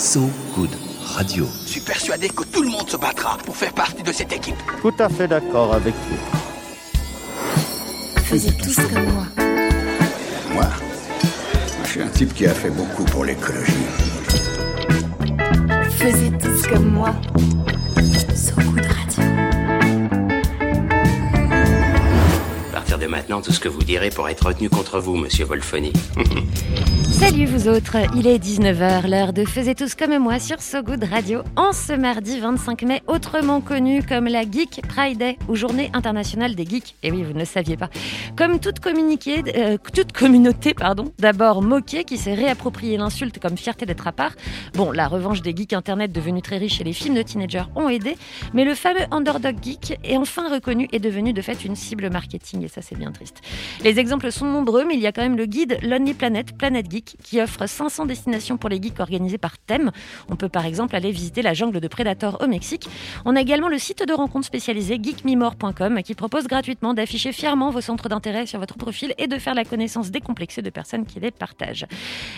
So Good Radio. Je suis persuadé que tout le monde se battra pour faire partie de cette équipe. Tout à fait d'accord avec vous. Faisiez tous comme moi. Moi Je suis un type qui a fait beaucoup pour l'écologie. Faisiez tous comme moi. Maintenant, tout ce que vous direz pourra être retenu contre vous, monsieur Wolfoni. Salut vous autres, il est 19h, l'heure de Faisez tous comme moi sur So Good Radio en ce mardi 25 mai, autrement connu comme la Geek Friday ou Journée internationale des geeks. Et oui, vous ne le saviez pas. Comme euh, toute communauté, pardon, d'abord moquée qui s'est réapproprié l'insulte comme fierté d'être à part. Bon, la revanche des geeks internet devenus très riches et les films de teenagers ont aidé, mais le fameux underdog geek est enfin reconnu et devenu de fait une cible marketing et ça c'est bien triste. Les exemples sont nombreux, mais il y a quand même le guide Lonely Planet, Planet Geek, qui offre 500 destinations pour les geeks organisées par thème. On peut par exemple aller visiter la jungle de Predator au Mexique. On a également le site de rencontres spécialisé geekmemore.com qui propose gratuitement d'afficher fièrement vos centres d'intérêt sur votre profil et de faire la connaissance décomplexée de personnes qui les partagent.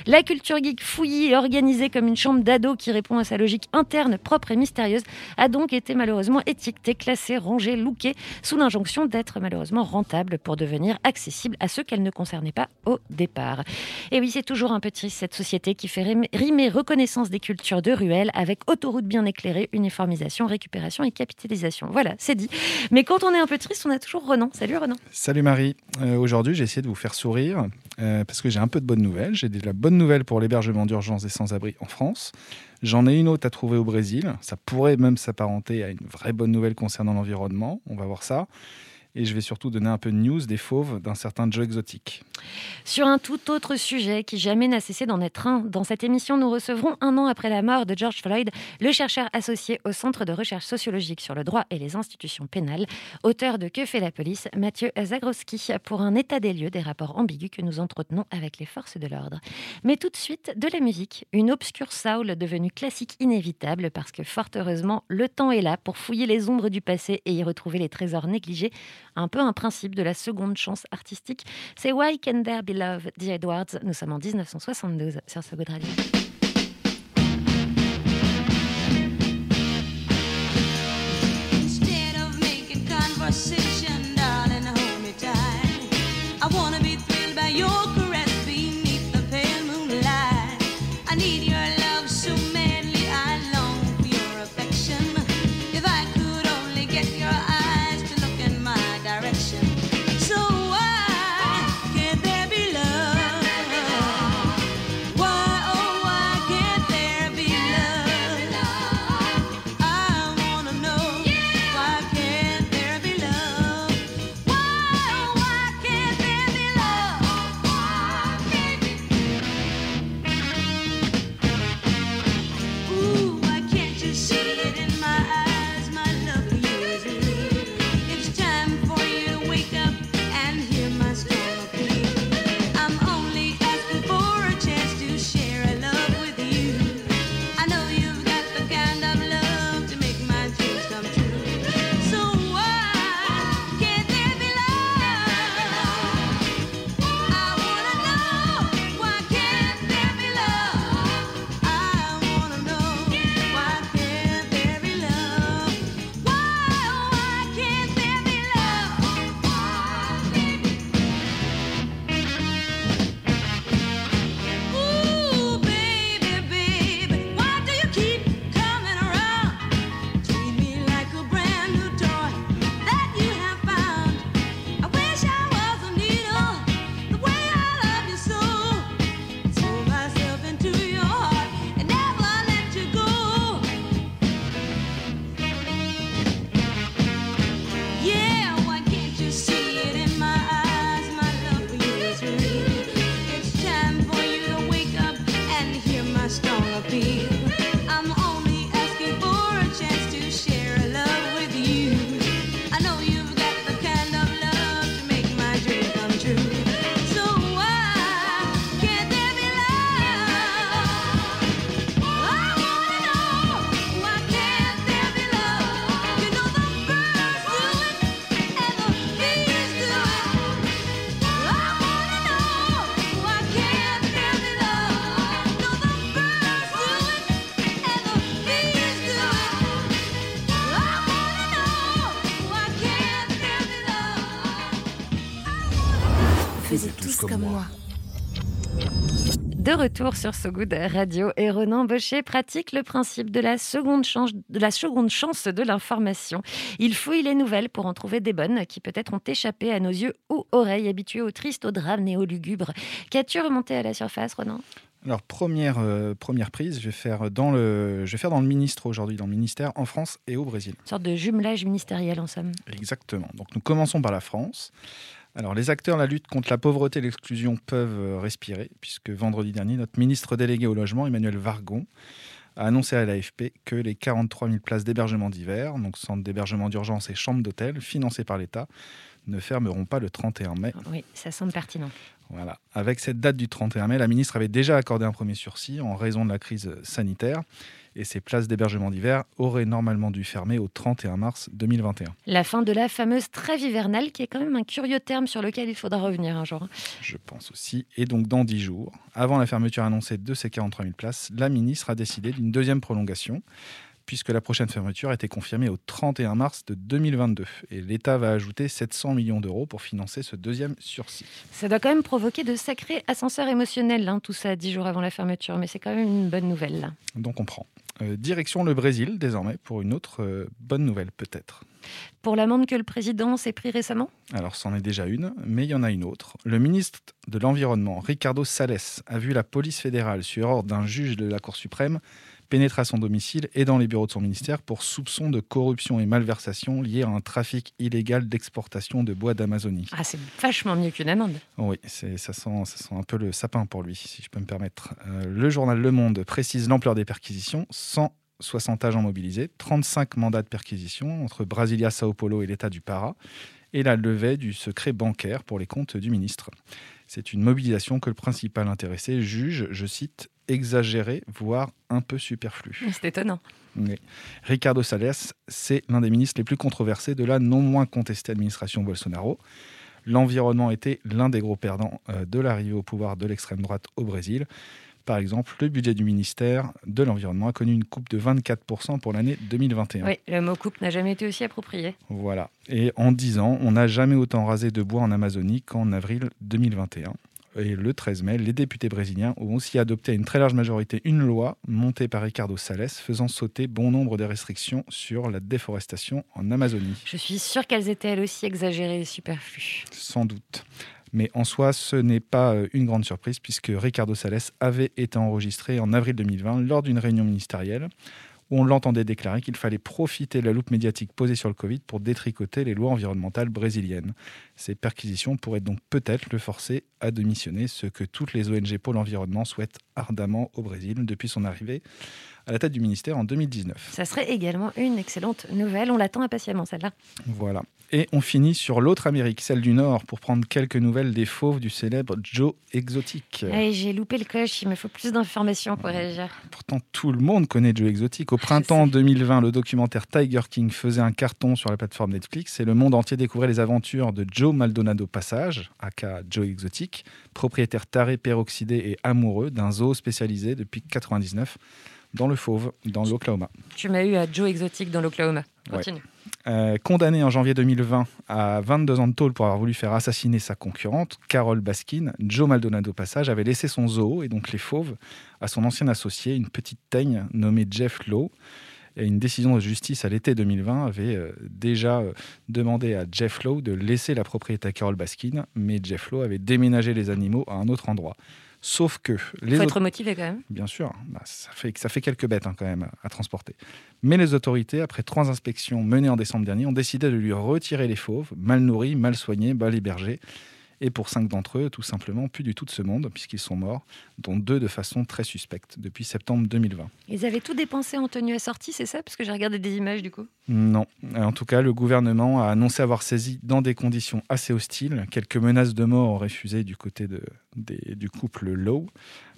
La culture geek fouillie et organisée comme une chambre d'ado qui répond à sa logique interne, propre et mystérieuse, a donc été malheureusement étiquetée, classée, rangée, lookée, sous l'injonction d'être malheureusement rentable pour devenir accessible à ceux qu'elle ne concernait pas au départ. Et oui, c'est toujours un peu triste cette société qui fait rim- rimer reconnaissance des cultures de ruelles avec autoroute bien éclairée, uniformisation, récupération et capitalisation. Voilà, c'est dit. Mais quand on est un peu triste, on a toujours Renan. Salut Renan. Salut Marie. Euh, Aujourd'hui, j'ai essayé de vous faire sourire euh, parce que j'ai un peu de bonnes nouvelles. J'ai de la bonne nouvelle pour l'hébergement d'urgence des sans-abri en France. J'en ai une autre à trouver au Brésil. Ça pourrait même s'apparenter à une vraie bonne nouvelle concernant l'environnement. On va voir ça. Et je vais surtout donner un peu de news des fauves d'un certain Joe Exotic. Sur un tout autre sujet qui jamais n'a cessé d'en être un, dans cette émission, nous recevrons un an après la mort de George Floyd, le chercheur associé au Centre de recherche sociologique sur le droit et les institutions pénales, auteur de Que fait la police, Mathieu Zagroski, pour un état des lieux des rapports ambigus que nous entretenons avec les forces de l'ordre. Mais tout de suite, de la musique, une obscure soul devenue classique inévitable parce que fort heureusement, le temps est là pour fouiller les ombres du passé et y retrouver les trésors négligés, un peu un principe de la seconde chance artistique. C'est Why Can There Be Love, The Edwards. Nous sommes en 1972 sur ce Good Radio. Retour sur So Good Radio et Ronan Baucher pratique le principe de la seconde chance de, la seconde chance de l'information. Il fouille les nouvelles pour en trouver des bonnes qui peut-être ont échappé à nos yeux ou oreilles habitués au triste, au drame et au lugubre. Qu'as-tu remonté à la surface, Ronan? Alors, première, euh, première prise, je vais, faire dans le, je vais faire dans le ministre aujourd'hui, dans le ministère en France et au Brésil. Une sorte de jumelage ministériel en somme. Exactement. Donc, nous commençons par la France. Alors, les acteurs de la lutte contre la pauvreté et l'exclusion peuvent euh, respirer, puisque vendredi dernier, notre ministre délégué au logement, Emmanuel Vargon, a annoncé à l'AFP que les 43 000 places d'hébergement d'hiver, donc centres d'hébergement d'urgence et chambres d'hôtel, financées par l'État, ne fermeront pas le 31 mai. Oui, ça semble pertinent. Voilà. Avec cette date du 31 mai, la ministre avait déjà accordé un premier sursis en raison de la crise sanitaire et ces places d'hébergement d'hiver auraient normalement dû fermer au 31 mars 2021. La fin de la fameuse trêve hivernale, qui est quand même un curieux terme sur lequel il faudra revenir un jour. Je pense aussi. Et donc, dans 10 jours, avant la fermeture annoncée de ces 43 000 places, la ministre a décidé d'une deuxième prolongation puisque la prochaine fermeture a été confirmée au 31 mars de 2022. Et l'État va ajouter 700 millions d'euros pour financer ce deuxième sursis. Ça doit quand même provoquer de sacrés ascenseurs émotionnels, hein, tout ça, dix jours avant la fermeture, mais c'est quand même une bonne nouvelle. Là. Donc on prend. Euh, direction le Brésil désormais pour une autre euh, bonne nouvelle peut-être. Pour l'amende que le président s'est pris récemment? Alors c'en est déjà une, mais il y en a une autre. Le ministre de l'Environnement, Ricardo Salles, a vu la police fédérale, sur ordre d'un juge de la Cour suprême, pénétrer à son domicile et dans les bureaux de son ministère pour soupçon de corruption et malversation liés à un trafic illégal d'exportation de bois d'Amazonie. Ah, c'est vachement mieux qu'une amende. Oui, c'est, ça, sent, ça sent un peu le sapin pour lui, si je peux me permettre. Euh, le journal Le Monde précise l'ampleur des perquisitions. 160 agents mobilisés, 35 mandats de perquisition entre Brasilia, Sao Paulo et l'État du Pará, et la levée du secret bancaire pour les comptes du ministre. C'est une mobilisation que le principal intéressé juge, je cite, exagérée, voire un peu superflue. C'est étonnant. Oui. Ricardo Salles, c'est l'un des ministres les plus controversés de la non moins contestée administration Bolsonaro. L'environnement était l'un des gros perdants euh, de l'arrivée au pouvoir de l'extrême droite au Brésil. Par exemple, le budget du ministère de l'Environnement a connu une coupe de 24% pour l'année 2021. Oui, le mot coupe n'a jamais été aussi approprié. Voilà. Et en 10 ans, on n'a jamais autant rasé de bois en Amazonie qu'en avril 2021. Et le 13 mai, les députés brésiliens ont aussi adopté à une très large majorité une loi montée par Ricardo Salles faisant sauter bon nombre de restrictions sur la déforestation en Amazonie. Je suis sûre qu'elles étaient elles aussi exagérées et superflues. Sans doute. Mais en soi, ce n'est pas euh, une grande surprise puisque Ricardo Salles avait été enregistré en avril 2020 lors d'une réunion ministérielle où on l'entendait déclarer qu'il fallait profiter de la loupe médiatique posée sur le Covid pour détricoter les lois environnementales brésiliennes. Ces perquisitions pourraient donc peut-être le forcer à démissionner, ce que toutes les ONG pour l'environnement souhaitent ardemment au Brésil depuis son arrivée à la tête du ministère en 2019. Ça serait également une excellente nouvelle. On l'attend impatiemment, celle-là. Voilà. Et on finit sur l'autre Amérique, celle du Nord, pour prendre quelques nouvelles des fauves du célèbre Joe Exotic. Hey, J'ai loupé le coche, il me faut plus d'informations pour réagir. Pourtant, tout le monde connaît Joe Exotic. Au printemps 2020, le documentaire Tiger King faisait un carton sur la plateforme Netflix et le monde entier découvrait les aventures de Joe Maldonado Passage, aka Joe Exotic, propriétaire taré, peroxydé et amoureux d'un zoo spécialisé depuis 99 dans le fauve, dans l'Oklahoma. Tu m'as eu à Joe Exotic dans l'Oklahoma. Continue. Euh, condamné en janvier 2020 à 22 ans de tôle pour avoir voulu faire assassiner sa concurrente, Carole Baskin, Joe Maldonado Passage avait laissé son zoo, et donc les fauves, à son ancien associé, une petite teigne nommée Jeff Lowe. Et une décision de justice à l'été 2020 avait euh, déjà euh, demandé à Jeff Lowe de laisser la propriété à Carole Baskin, mais Jeff Lowe avait déménagé les animaux à un autre endroit. Sauf que Il faut autres- être motivé quand même. Bien sûr, bah, ça, fait, ça fait quelques bêtes hein, quand même à, à transporter. Mais les autorités, après trois inspections menées en décembre dernier, ont décidé de lui retirer les fauves, mal nourris, mal soignés, mal hébergés. Et pour cinq d'entre eux, tout simplement, plus du tout de ce monde, puisqu'ils sont morts, dont deux de façon très suspecte, depuis septembre 2020. Ils avaient tout dépensé en tenue assortie, c'est ça? Parce que j'ai regardé des images du coup. Non. En tout cas, le gouvernement a annoncé avoir saisi dans des conditions assez hostiles. Quelques menaces de mort fusé du côté de, des- du couple Lowe,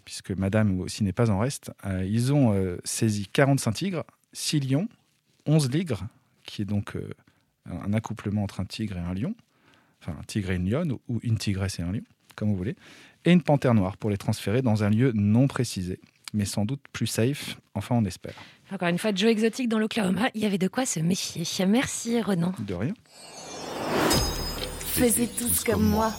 puisque madame aussi n'est pas en reste. Euh, ils ont euh, saisi 45 tigres, 6 lions, 11 ligres, qui est donc euh, un accouplement entre un tigre et un lion, enfin un tigre et une lionne, ou une tigresse et un lion, comme vous voulez, et une panthère noire pour les transférer dans un lieu non précisé, mais sans doute plus safe, enfin on espère. Encore une fois, Joe Exotic dans l'Oklahoma, il y avait de quoi se méfier. Merci Renan. De rien. Faisiez tous comme moi.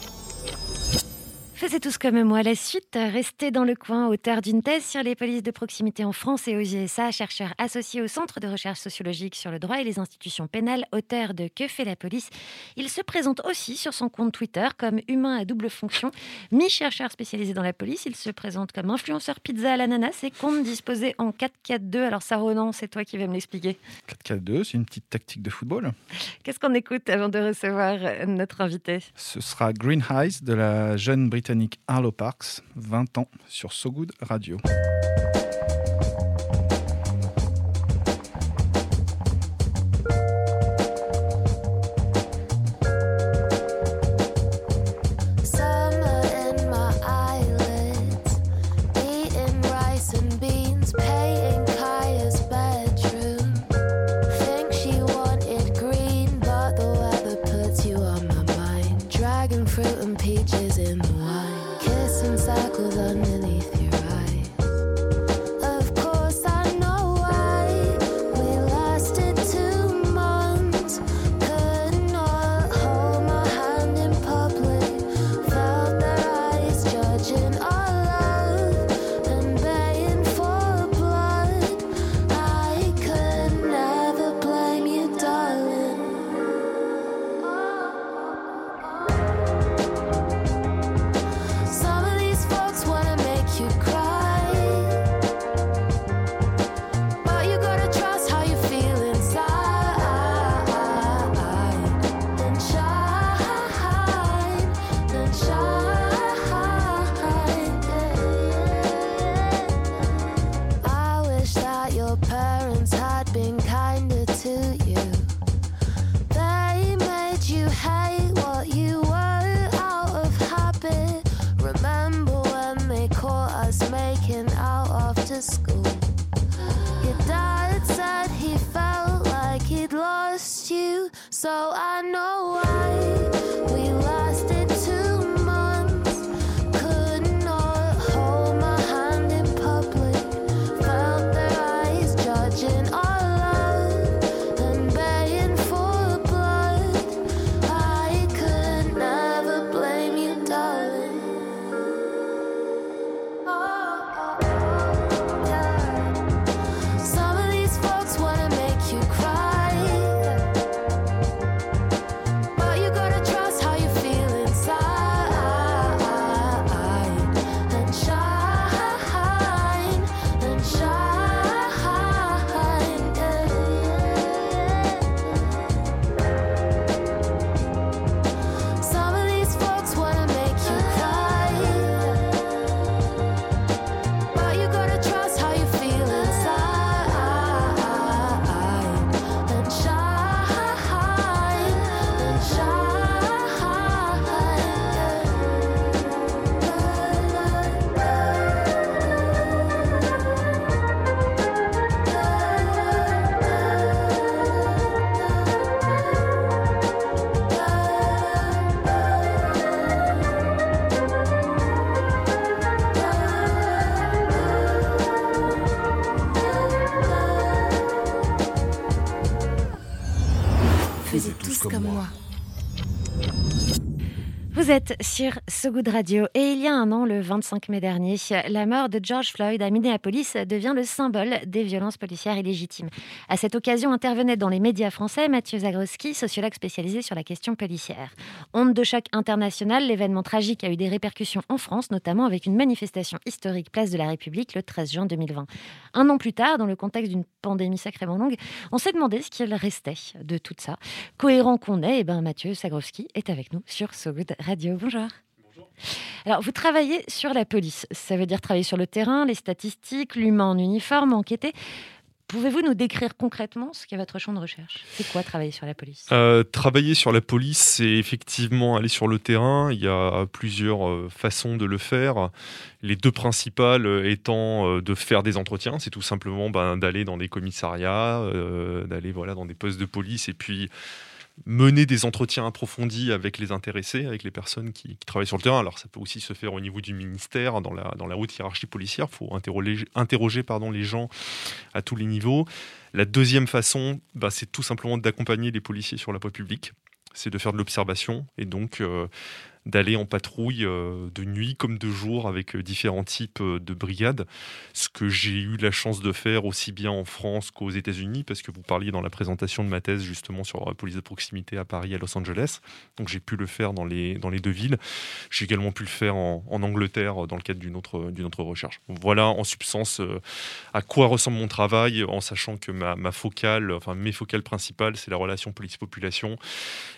Faisez tous comme moi. La suite, restez dans le coin, auteur d'une thèse sur les polices de proximité en France et aux USA, chercheur associé au Centre de recherche sociologique sur le droit et les institutions pénales, auteur de Que fait la police Il se présente aussi sur son compte Twitter comme humain à double fonction, mi-chercheur spécialisé dans la police. Il se présente comme influenceur pizza à l'ananas et compte disposer en 4-4-2. Alors, ça, Ronan, c'est toi qui vas me l'expliquer. 4-4-2, c'est une petite tactique de football. Qu'est-ce qu'on écoute avant de recevoir euh, notre invité? Ce sera Green Highs de la jeune britannique Arlo Parks, 20 ans, sur So Good Radio. You, so I know why Vous êtes sur So Good Radio et il y a un an, le 25 mai dernier, la mort de George Floyd à Minneapolis devient le symbole des violences policières illégitimes. À cette occasion intervenait dans les médias français Mathieu Zagroski, sociologue spécialisé sur la question policière. Onde de choc international, l'événement tragique a eu des répercussions en France, notamment avec une manifestation historique place de la République le 13 juin 2020. Un an plus tard, dans le contexte d'une pandémie sacrément longue, on s'est demandé ce qu'il restait de tout ça. Cohérent qu'on est, eh ben Mathieu Zagroski est avec nous sur So Good Radio. Bonjour. Alors, vous travaillez sur la police. Ça veut dire travailler sur le terrain, les statistiques, l'humain en uniforme, enquêter. Pouvez-vous nous décrire concrètement ce qu'est votre champ de recherche? C'est quoi travailler sur la police? Euh, travailler sur la police, c'est effectivement aller sur le terrain. Il y a plusieurs euh, façons de le faire. Les deux principales euh, étant de faire des entretiens. C'est tout simplement ben, d'aller dans des commissariats, d'aller voilà, dans des postes de police et puis mener des entretiens approfondis avec les intéressés, avec les personnes qui, travaillent sur le terrain. Alors ça peut aussi se faire au niveau du ministère, dans la, dans la haute hiérarchie policière. Il faut interroger, interroger pardon, les gens à tous les niveaux. La deuxième façon, bah, c'est tout simplement d'accompagner les policiers sur la voie publique. C'est de faire de l'observation et donc euh, d'aller en patrouille euh, de nuit comme de jour avec euh, différents types euh, de brigades. Ce que j'ai eu la chance de faire aussi bien en France qu'aux États-Unis, parce que vous parliez dans la présentation de ma thèse justement sur la police de proximité à Paris et à Los Angeles. Donc j'ai pu le faire dans les, dans les deux villes. J'ai également pu le faire en, en Angleterre dans le cadre d'une autre, d'une autre recherche. Voilà en substance à quoi ressemble mon travail, en sachant que ma, ma focale, enfin mes focales principales, c'est la relation police-population.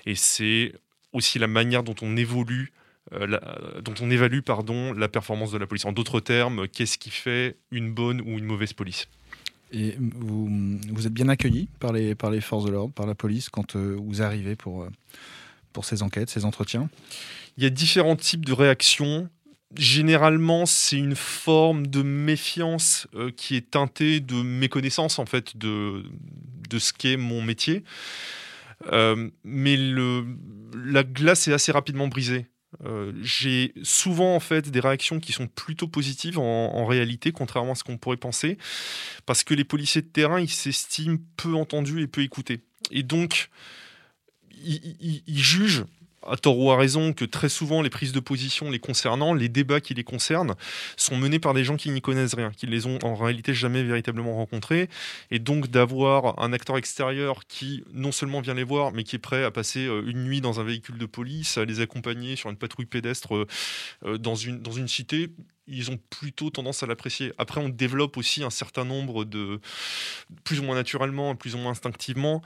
Et c'est aussi la manière dont on évolue euh, la- dont on évalue pardon, la performance de la police. En d'autres termes, qu'est-ce qui fait une bonne ou une mauvaise police? Et vous, vous êtes bien accueilli par les, par les forces de l'ordre, par la police, quand euh, vous arrivez pour, euh, pour ces enquêtes, ces entretiens? Il y a différents types de réactions. Généralement, c'est une forme de méfiance euh, qui est teintée de méconnaissance en fait de, de ce qu'est mon métier. Euh, mais la glace est assez rapidement brisée. Euh, J'ai souvent en fait des réactions qui sont plutôt positives en, réalité, contrairement à ce qu'on pourrait penser, parce que les policiers de terrain ils s'estiment peu entendus et peu écoutés. Et donc, ils jugent à tort ou à raison que très souvent les prises de position les concernant, les débats qui les concernent, sont menés par des gens qui n'y connaissent rien, qui les ont en réalité jamais véritablement rencontrés. Et donc d'avoir un acteur extérieur qui non seulement vient les voir, mais qui est prêt à passer euh, une nuit dans un véhicule de police, à les accompagner sur une patrouille pédestre euh, euh, dans, une, dans une cité, ils ont plutôt tendance à l'apprécier. Après, on développe aussi un certain nombre de, plus ou moins naturellement, plus ou moins instinctivement,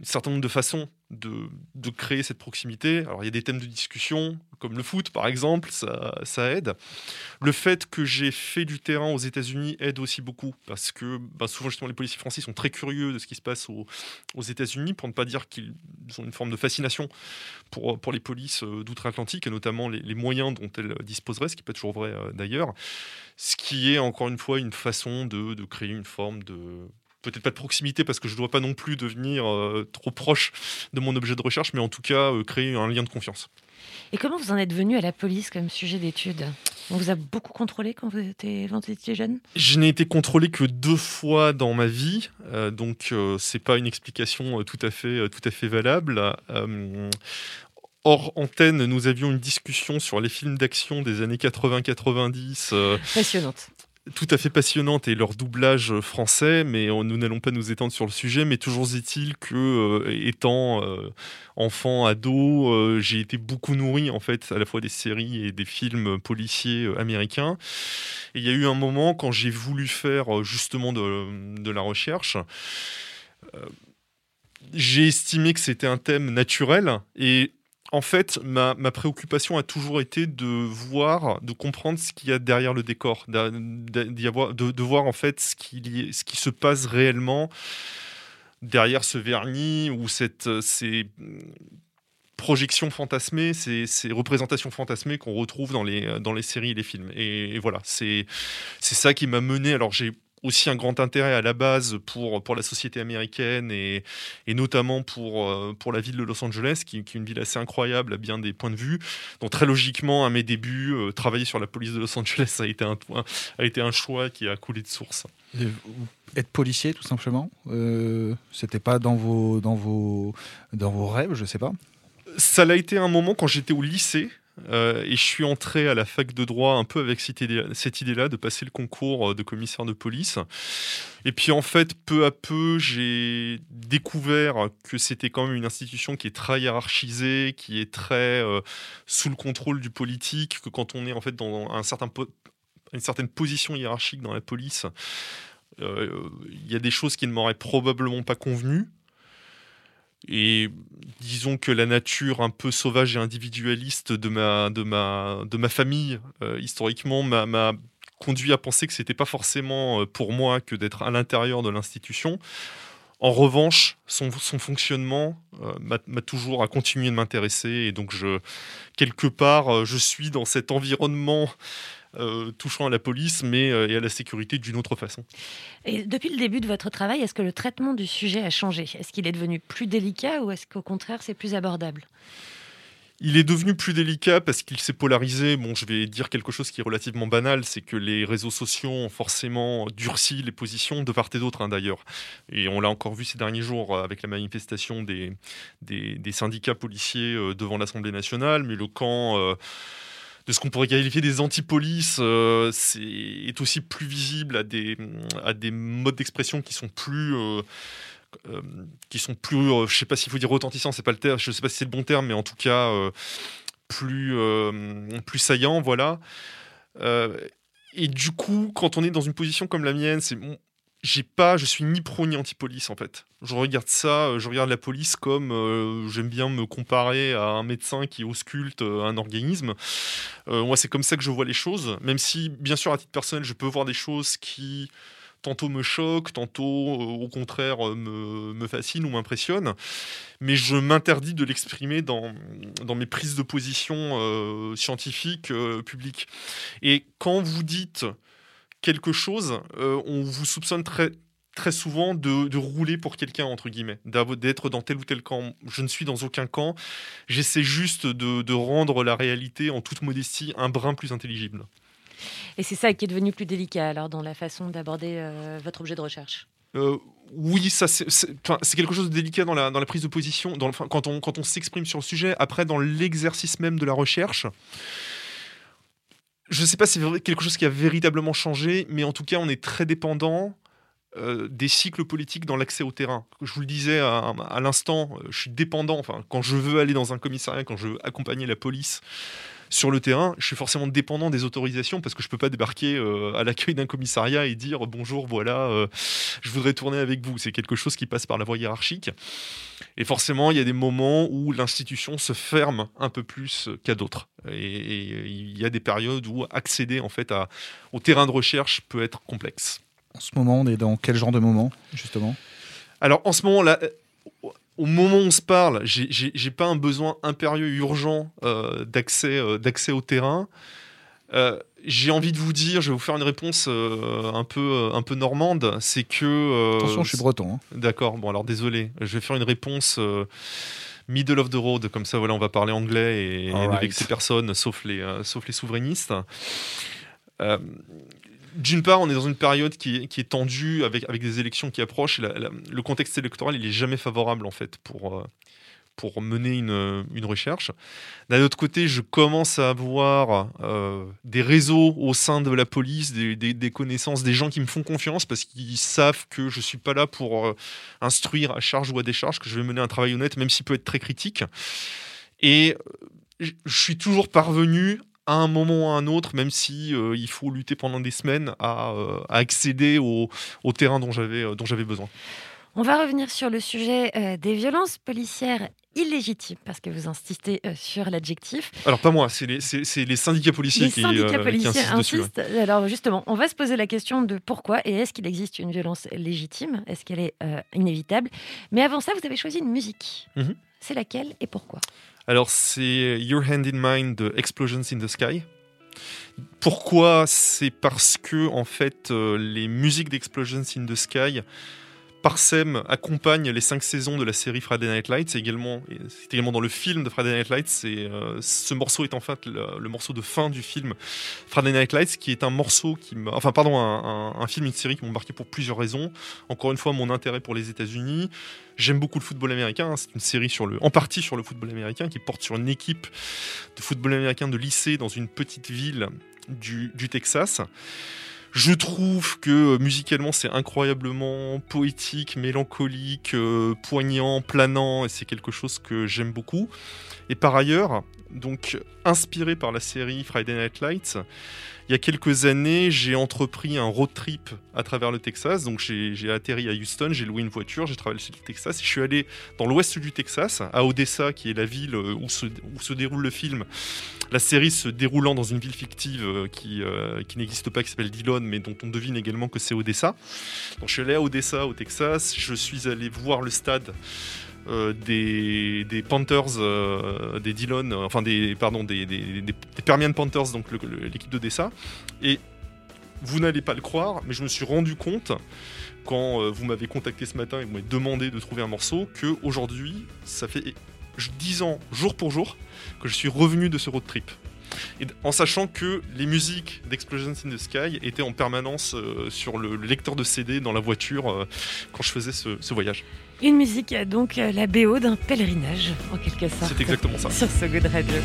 un certain nombre de façons de, créer cette proximité. Alors, il y a des thèmes de discussion, comme le foot, par exemple, ça, aide. Le fait que j'ai fait du terrain aux États-Unis aide aussi beaucoup, parce que bah, souvent, justement, les policiers français sont très curieux de ce qui se passe aux, États-Unis, pour ne pas dire qu'ils ont une forme de fascination pour, pour les polices euh, d'outre-Atlantique, et notamment les, moyens dont elles disposeraient, ce qui n'est pas toujours vrai euh, d'ailleurs. Ce qui est, encore une fois, une façon de créer une forme de peut-être pas de proximité parce que je ne dois pas non plus devenir euh, trop proche de mon objet de recherche, mais en tout cas euh, créer un lien de confiance. Et comment vous en êtes venu à la police comme sujet d'étude? On vous a beaucoup contrôlé quand vous étiez, quand vous étiez jeune? Je n'ai été contrôlé que deux fois dans ma vie, euh, donc euh, c'est pas une explication tout à fait, tout à fait valable. Hors antenne, nous avions une discussion sur les films d'action des années 80-90. euh, Passionnante. Tout à fait passionnante et leur doublage français, mais on- nous n'allons pas nous étendre sur le sujet. Mais toujours est-il que, euh, étant euh, enfant, ado, euh, j'ai été beaucoup nourri en fait à la fois des séries et des films policiers euh, américains. Et il y a eu un moment quand j'ai voulu faire euh, justement de, de la recherche. euh, j'ai estimé que c'était un thème naturel et en fait, ma, préoccupation a toujours été de voir, de comprendre ce qu'il y a derrière le décor, de, voir en fait ce qui, se passe réellement derrière ce vernis ou cette, euh, ces projections fantasmées, ces, représentations fantasmées qu'on retrouve dans les, dans les séries et les films. Et, et voilà, c'est ça qui m'a mené. Alors j'ai aussi un grand intérêt à la base pour, pour la société américaine et, et notamment pour, euh, pour la ville de Los Angeles, qui, qui est une ville assez incroyable à bien des points de vue. Donc très logiquement, à mes débuts, euh, travailler sur la police de Los Angeles a été un, a été un choix qui a coulé de source. Et Être policier, tout simplement euh, C'était pas dans vos, dans, vos, dans vos rêves, je sais pas Ça l'a été un moment quand j'étais au lycée. Euh, et je suis entré à la fac de droit un peu avec cette idée- cette idée-là de passer le concours euh, de commissaire de police. Et puis en fait, peu à peu, j'ai découvert que c'était quand même une institution qui est très hiérarchisée, qui est très euh, sous le contrôle du politique, que quand on est en fait dans une certaine position hiérarchique dans la police, il y a des choses qui ne m'auraient probablement pas convenu. Et disons que la nature un peu sauvage et individualiste de ma, de ma, de ma famille, euh, historiquement, m'a- conduit à penser que c'était pas forcément euh, pour moi que d'être à l'intérieur de l'institution. En revanche, son, son fonctionnement euh, m'a toujours à continuer de m'intéresser et donc je, quelque part, je suis dans cet environnement euh, touchant à la police, mais euh, et à la sécurité d'une autre façon. Et depuis le début de votre travail, est-ce que le traitement du sujet a changé? Est-ce qu'il est devenu plus délicat ou est-ce qu'au contraire c'est plus abordable? Il est devenu plus délicat parce qu'il s'est polarisé. Bon, je vais dire quelque chose qui est relativement banal, c'est que les réseaux sociaux ont forcément durci les positions de part et d'autre, hein, d'ailleurs. Et on l'a encore vu ces derniers jours avec la manifestation des, des, des syndicats policiers euh, devant l'Assemblée nationale, mais le camp... euh, ce qu'on pourrait qualifier des anti-polices euh, c'est- est aussi plus visible à des, à des modes d'expression qui sont plus... euh, euh, qui sont plus, euh, je sais pas s'il faut dire retentissants, c'est pas le je sais pas si c'est le bon terme, mais en tout cas euh, plus, euh, plus saillants, voilà. Et du coup, quand on est dans une position comme la mienne, c'est j'ai pas, je suis ni pro ni anti-police en fait. Je regarde ça, euh, je regarde la police comme euh, j'aime bien me comparer à un médecin qui ausculte euh, un organisme. Moi, c'est comme ça que je vois les choses, même si, bien sûr, à titre personnel, je peux voir des choses qui tantôt me choquent, tantôt au contraire me, me fascinent ou m'impressionnent, mais je m'interdis de l'exprimer dans, dans mes prises de position scientifiques publiques. Et quand vous dites quelque chose, euh, on vous soupçonne très très souvent de, de rouler pour quelqu'un, entre guillemets, d'être dans tel ou tel camp. Je ne suis dans aucun camp. J'essaie juste de, de rendre la réalité, en toute modestie, un brin plus intelligible. Et c'est ça qui est devenu plus délicat alors dans la façon d'aborder euh, votre objet de recherche? Euh, oui, ça c'est quelque chose de délicat dans la, dans la prise de position, dans le- quand on, quand on s'exprime sur le sujet. Après, dans l'exercice même de la recherche, je ne sais pas si c'est quelque chose qui a véritablement changé, mais en tout cas, on est très dépendant euh, des cycles politiques dans l'accès au terrain. Je vous le disais à, à l'instant, euh, je suis dépendant. Enfin, quand je veux aller dans un commissariat, quand je veux accompagner la police sur le terrain, je suis forcément dépendant des autorisations parce que je peux pas débarquer euh, à l'accueil d'un commissariat et dire bonjour, voilà, euh, je voudrais tourner avec vous. C'est quelque chose qui passe par la voie hiérarchique. Et forcément, il y a des moments où l'institution se ferme un peu plus qu'à d'autres. Et, il y a des périodes où accéder en fait à, au terrain de recherche peut être complexe. En ce moment, on est dans quel genre de moment, justement? Alors en ce moment là, au moment où on se parle, j'ai- pas un besoin impérieux, urgent euh, d'accès euh, d'accès au terrain. Euh, j'ai envie de vous dire, je vais vous faire une réponse un peu un peu normande, c'est que Attention, je suis breton. hein. D'accord. Bon alors désolé, je vais faire une réponse. Middle of the road, comme ça, voilà, on va parler anglais et, et ne Alright. vexer personne, sauf les, euh, sauf les souverainistes. Euh, d'une part, on est dans une période qui, est- tendue avec, avec des élections qui approchent. le contexte électoral, il est jamais favorable en fait pour, euh, pour mener une, une recherche. D'un autre côté, je commence à avoir euh, des réseaux au sein de la police, des, connaissances, des gens qui me font confiance parce qu'ils savent que je suis pas là pour euh, instruire à charge ou à décharge, que je vais mener un travail honnête, même s'il peut être très critique. Et euh, je suis toujours parvenu à un moment ou à un autre, même si euh, il faut lutter pendant des semaines, à, euh, accéder au, terrain dont j'avais euh, dont j'avais besoin. On va revenir sur le sujet euh, des violences policières illégitimes, parce que vous insistez euh, sur l'adjectif. Alors pas moi, c'est les, syndicats policiers Les qui, syndicats euh, qui policiers insistent dessus. ouais. insistent. Alors justement, on va se poser la question de pourquoi et est-ce qu'il existe une violence légitime? Est-ce qu'elle est euh, inévitable? Mais avant ça, vous avez choisi une musique. Mhm. C'est laquelle et pourquoi? Alors, c'est Your Hand in Mine de Explosions in the Sky. Pourquoi? C'est parce que, en fait, les musiques d'Explosions in the Sky parsèment, accompagnent les cinq saisons de la série Friday Night Lights. C'est également, et c'est également dans le film de Friday Night Lights. C'est, euh, ce morceau est en fait le, morceau de fin du film Friday Night Lights, qui est un morceau qui enfin, pardon, un, film, une série qui m'ont marqué pour plusieurs raisons. Encore une fois, mon intérêt pour les États-Unis. J'aime beaucoup le football américain. C'est une série sur le, en partie sur le football américain, qui porte sur une équipe de football américain de lycée dans une petite ville du Texas. Je trouve que euh, musicalement c'est incroyablement poétique, mélancolique, euh, poignant, planant, et c'est quelque chose que j'aime beaucoup. Et par ailleurs, donc inspiré par la série Friday Night Lights, il y a quelques années, j'ai entrepris un road trip à travers le Texas. Donc j'ai atterri à Houston, j'ai loué une voiture, j'ai traversé le Texas. et Je suis allé dans l'ouest du Texas, à Odessa, qui est la ville euh, où se, déroule le film. La série se déroulant dans une ville fictive euh, qui, euh, qui n'existe pas, qui s'appelle Dillon, mais dont on devine également que c'est Odessa. Donc je suis allé à Odessa, au Texas. Je suis allé voir le stade euh, des, Panthers, euh, des Dillon, euh, enfin des, pardon, des, Permian Panthers, donc l'équipe d'Odessa. Et vous n'allez pas le croire, mais je me suis rendu compte quand vous m'avez contacté ce matin et vous m'avez demandé de trouver un morceau que aujourd'hui, ça fait j- dix ans, jour pour jour, que je suis revenu de ce road trip. En sachant que les musiques d'Explosions in the Sky étaient en permanence sur le lecteur de CD dans la voiture quand je faisais ce voyage. Une musique, donc euh, la BO d'un pèlerinage, en quelque sorte. C'est exactement ça. Sur So Good Radio.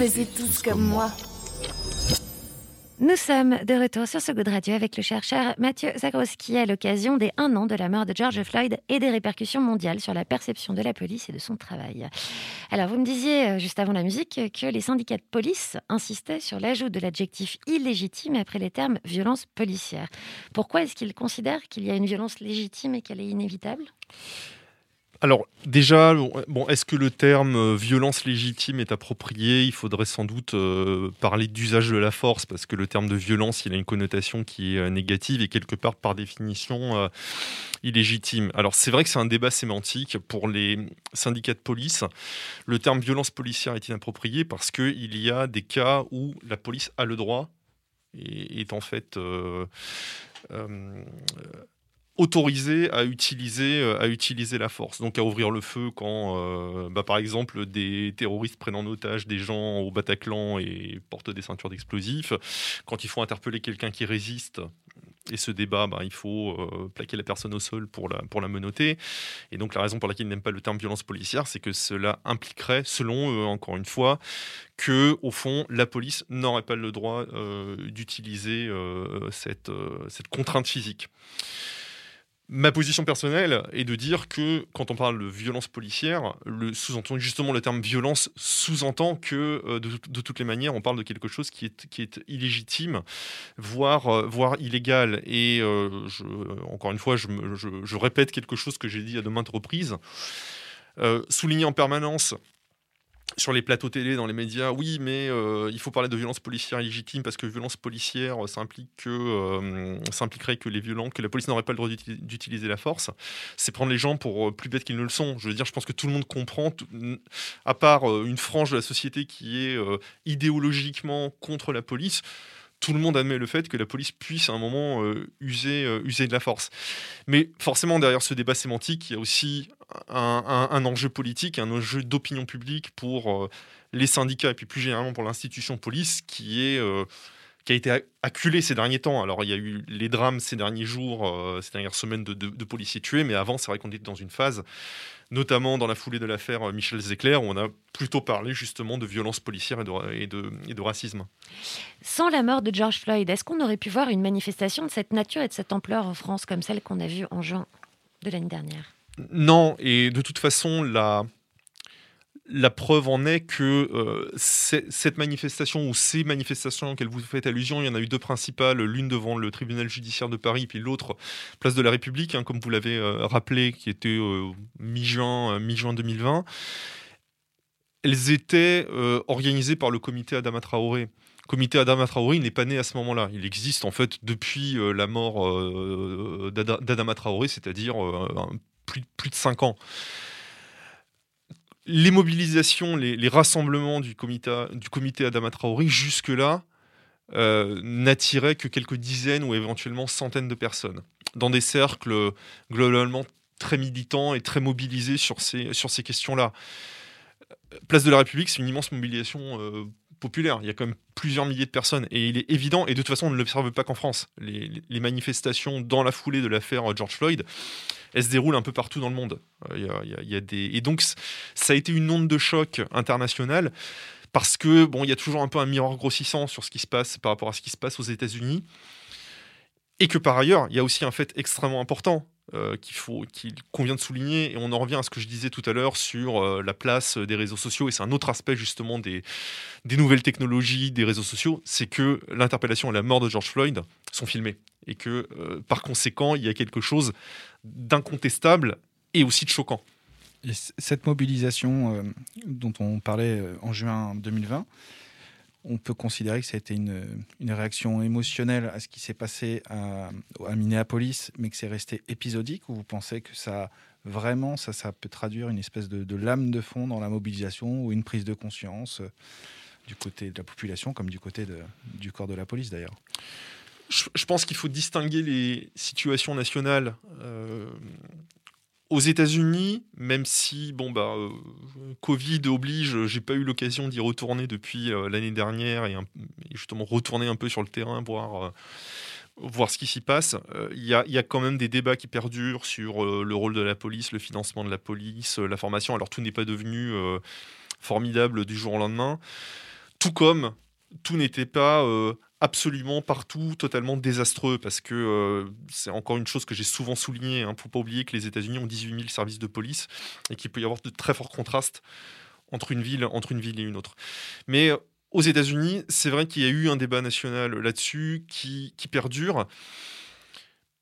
Tous comme moi. Nous sommes de retour sur ce Good Radio avec le chercheur Mathieu Zagroski à l'occasion des un an de la mort de George Floyd et des répercussions mondiales sur la perception de la police et de son travail. Alors, vous me disiez euh, juste avant la musique que les syndicats de police insistaient sur l'ajout de l'adjectif illégitime après les termes violence policière. Pourquoi est-ce qu'ils considèrent qu'il y a une violence légitime et qu'elle est inévitable? Alors déjà, bon, est-ce que le terme euh, violence légitime est approprié? Il faudrait sans doute euh, parler d'usage de la force, parce que le terme de violence, il a une connotation qui est euh, négative et quelque part par définition illégitime. Alors c'est vrai que c'est un débat sémantique pour les syndicats de police. Le terme violence policière est inapproprié parce qu'il y a des cas où la police a le droit et est en fait euh, autorisé à utiliser, euh, à utiliser la force, donc à ouvrir le feu quand, euh, bah, par exemple, des terroristes prennent en otage des gens au Bataclan et portent des ceintures d'explosifs. Quand il faut interpeller quelqu'un qui résiste et se débat, bah, il faut euh, plaquer la personne au sol pour la, pour la menotter. Et donc la raison pour laquelle ils n'aiment pas le terme violence policière, c'est que cela impliquerait, selon eux, encore une fois, que au fond, la police n'aurait pas le droit d'utiliser cette, cette contrainte physique. Ma position personnelle est de dire que quand on parle de violence policière, le sous-entend justement le terme violence sous-entend que euh, de, toutes les manières on parle de quelque chose qui est, qui est illégitime, voire, euh, voire illégal. Et euh, je- encore une fois, je, je- je répète quelque chose que j'ai dit à de maintes reprises. Souligner en permanence sur les plateaux télé, dans les médias, oui, mais euh, il faut parler de violence policière illégitime parce que violence policière, euh, ça, implique que, euh, impliquerait que les violents, que la police n'aurait pas le droit d'uti- d'utiliser la force. C'est prendre les gens pour euh, plus bêtes qu'ils ne le sont. Je veux dire, je pense que tout le monde comprend, à part euh, une frange de la société qui est euh, idéologiquement contre la police. Tout le monde admet le fait que la police puisse à un moment euh, user, euh, user de la force. Mais forcément, derrière ce débat sémantique, il y a aussi un, enjeu politique, un enjeu d'opinion publique pour euh, les syndicats et puis plus généralement pour l'institution police qui est qui a été ac- acculé ces derniers temps. Alors il y a eu les drames ces derniers jours, ces dernières semaines de, de- de policiers tués, mais avant c'est vrai qu'on était dans une phase, notamment dans la foulée de l'affaire euh, Michel Zecler, où on a plutôt parlé justement de violence policière et de, et de- et de racisme. Sans la mort de George Floyd, est-ce qu'on aurait pu voir une manifestation de cette nature et de cette ampleur en France comme celle qu'on a vue en juin de l'année dernière? Non, et de toute façon, la, la preuve en est que euh, cette manifestation ou ces manifestations auxquelles vous faites allusion, il y en a eu deux principales, l'une devant le tribunal judiciaire de Paris, puis l'autre place de la République, hein, comme vous l'avez euh, rappelé, qui était euh, mi-juin mi-juin 2020. Elles étaient organisées par le comité Adama Traoré. Comité Adama Traoré, n'est pas né à ce moment-là. Il existe en fait depuis la mort euh, d'Ada- d'Adama Traoré, c'est-à-dire plus, plus de 5 ans. Les mobilisations, les, rassemblements du comité, du Adama Traoré, jusque-là, euh, n'attiraient que quelques dizaines ou éventuellement centaines de personnes, dans des cercles globalement très militants et très mobilisés sur ces, questions-là. Place de la République, c'est une immense mobilisation euh, populaire. Il y a quand même plusieurs milliers de personnes. Et il est évident, et de toute façon, on ne l'observe pas qu'en France. Les manifestations dans la foulée de l'affaire George Floyd, elles se déroulent un peu partout dans le monde. Euh, il il y. Et donc, ça a été une onde de choc internationale. Parce que, il y a toujours un peu un miroir grossissant sur ce qui se passe par rapport à ce qui se passe aux États-Unis. Et que par ailleurs, il y a aussi un fait extrêmement important euh, qu'il faut, qu'il convient de souligner, et on en revient à ce que je disais tout à l'heure sur euh, la place des réseaux sociaux, et c'est un autre aspect justement des, nouvelles technologies, des réseaux sociaux, c'est que l'interpellation et la mort de George Floyd sont filmées, et que euh, par conséquent, il y a quelque chose d'incontestable et aussi de choquant. Cette mobilisation dont on parlait en juin 2020, on peut considérer que ça a été une, réaction émotionnelle à ce qui s'est passé à, Minneapolis, mais que c'est resté épisodique, ou vous pensez que ça vraiment ça, peut traduire une espèce de, lame de fond dans la mobilisation ou une prise de conscience euh, du côté de la population comme du côté du corps de la police d'ailleurs? Je, je pense qu'il faut distinguer les situations nationales. euh, aux États-Unis, même si bon bah euh, Covid oblige, j'ai pas eu l'occasion d'y retourner depuis euh, l'année dernière et, justement retourner un peu sur le terrain, voir euh, voir ce qui s'y passe. Il y, y a quand même des débats qui perdurent sur le rôle de la police, le financement de la police, la formation. Alors tout n'est pas devenu formidable du jour au lendemain, tout comme tout n'était pas absolument partout totalement désastreux parce que euh, c'est encore une chose que j'ai souvent souligné. Il ne faut pas oublier que les États-Unis ont 18 000 services de police et qu'il peut y avoir de très forts contrastes entre une ville, et une autre. Mais euh, aux États-Unis, c'est vrai qu'il y a eu un débat national là-dessus qui perdure,